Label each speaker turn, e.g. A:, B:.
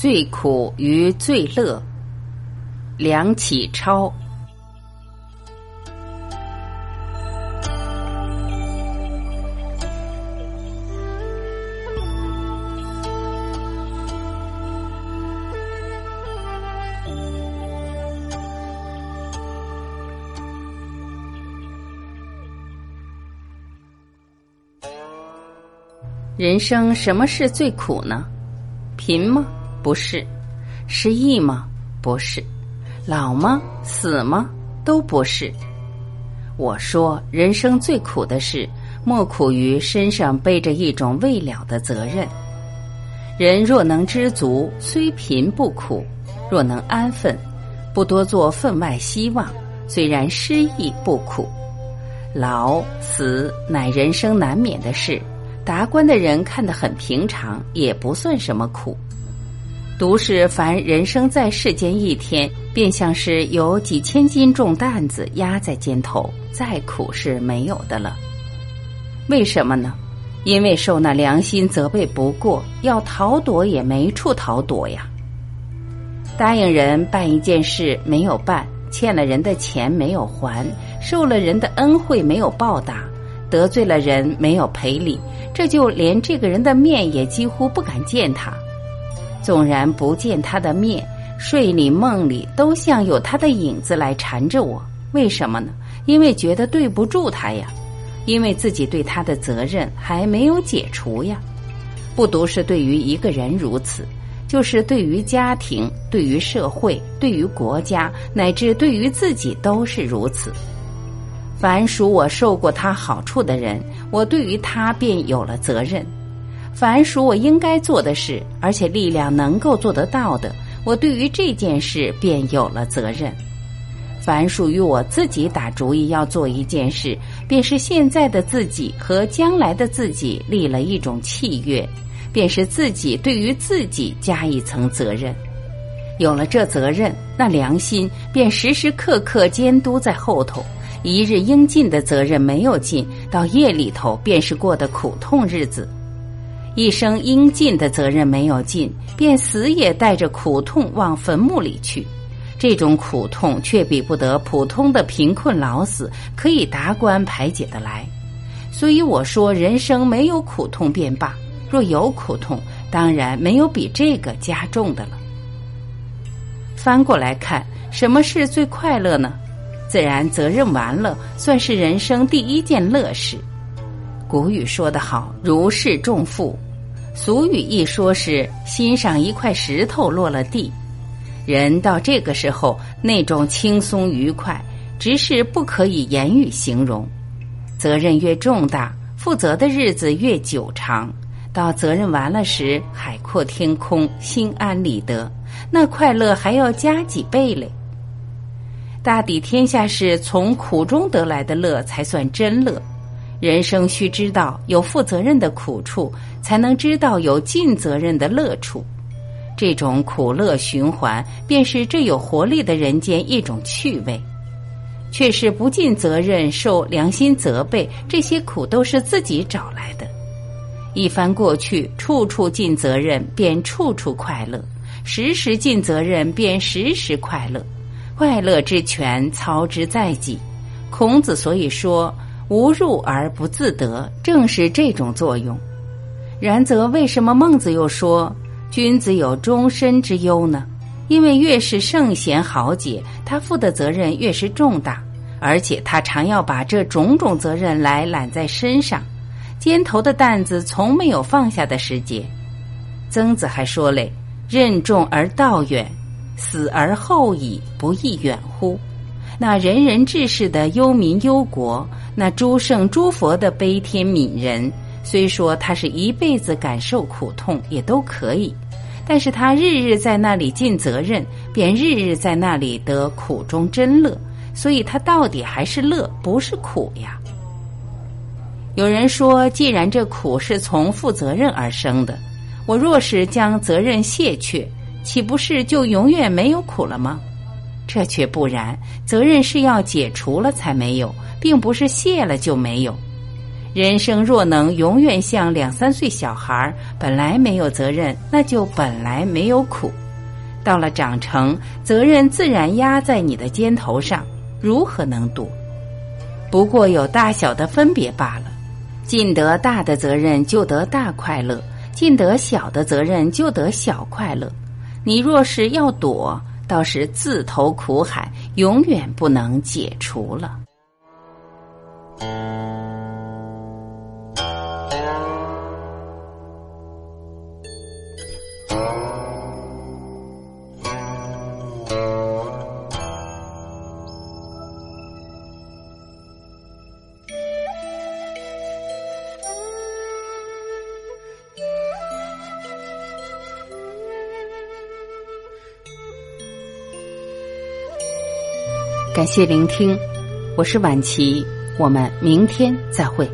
A: 最苦与最乐，梁启超。人生什么是最苦呢？贫吗？不是。失意吗？不是。老吗？死吗？都不是。我说，人生最苦的事，莫苦于身上背着一种未了的责任。人若能知足，虽贫不苦；若能安分，不多做分外希望，虽然失意不苦。老死乃人生难免的事。达观的人看得很平常，也不算什么苦。独是凡人生在世间一天，便像是有几千斤重担子压在肩头，再苦是没有的了。为什么呢？因为受那良心责备不过，要逃躲也没处逃躲呀。答应人办一件事没有办，欠了人的钱没有还，受了人的恩惠没有报答。得罪了人没有赔礼，这就连这个人的面也几乎不敢见他。纵然不见他的面，睡里梦里都像有他的影子来缠着我。为什么呢？因为觉得对不住他呀，因为自己对他的责任还没有解除呀。不独是对于一个人如此，就是对于家庭、对于社会、对于国家，乃至对于自己都是如此。凡属我受过他好处的人，我对于他便有了责任；凡属我应该做的事，而且力量能够做得到的，我对于这件事便有了责任；凡属于我自己打主意要做一件事，便是现在的自己和将来的自己立了一种契约，便是自己对于自己加一层责任。有了这责任，那良心便时时刻刻监督在后头。一日应尽的责任没有尽，到夜里头便是过的苦痛日子；一生应尽的责任没有尽，便死也带着苦痛往坟墓里去。这种苦痛却比不得普通的贫困老死可以达观排解的来。所以我说，人生没有苦痛便罢；若有苦痛，当然没有比这个加重的了。翻过来看，什么是最快乐呢？自然责任完了，算是人生第一件乐事。古语说得好：“如释重负。”俗语一说是心上一块石头落了地。人到这个时候，那种轻松愉快，只是不可以言语形容。责任越重大，负责的日子越久长。到责任完了时，海阔天空，心安理得，那快乐还要加几倍嘞。大抵天下事从苦中得来的乐才算真乐，人生需知道有负责任的苦处，才能知道有尽责任的乐处。这种苦乐循环，便是这有活力的人间一种趣味。却是不尽责任，受良心责备，这些苦都是自己找来的。一番过去，处处尽责任，便处处快乐；时时尽责任，便时时快乐。快乐之泉，操之在己。孔子所以说“无入而不自得”，正是这种作用。然则，为什么孟子又说“君子有终身之忧”呢？因为越是圣贤豪杰，他负的责任越是重大，而且他常要把这种种责任来揽在身上，肩头的担子从没有放下的时节。曾子还说嘞：“任重而道远。”死而后已，不亦远乎？那仁人志士的忧民忧国，那诸圣诸佛的悲天悯人，虽说他是一辈子感受苦痛也都可以，但是他日日在那里尽责任，便日日在那里得苦中真乐，所以他到底还是乐，不是苦呀。有人说，既然这苦是从负责任而生的，我若是将责任卸去。岂不是就永远没有苦了吗？这却不然，责任是要解除了才没有，并不是卸了就没有。人生若能永远像两三岁小孩，本来没有责任，那就本来没有苦。到了长成，责任自然压在你的肩头上，如何能躲？不过有大小的分别罢了。尽得大的责任，就得大快乐；尽得小的责任，就得小快乐。你若是要躲，倒是自投苦海，永远不能解除了。感谢聆听，我是晚琪，我们明天再会。